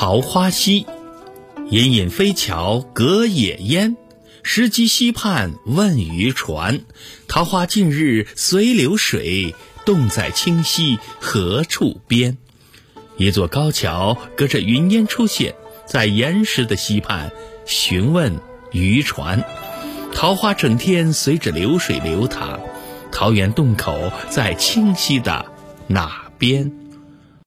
桃花溪，隐隐飞桥隔野烟。石矶溪畔问渔船，桃花尽日随流水，洞在清溪何处边？一座高桥隔着云烟出现在岩石的溪畔，询问渔船。桃花整天随着流水流淌，桃源洞口在清溪的哪边？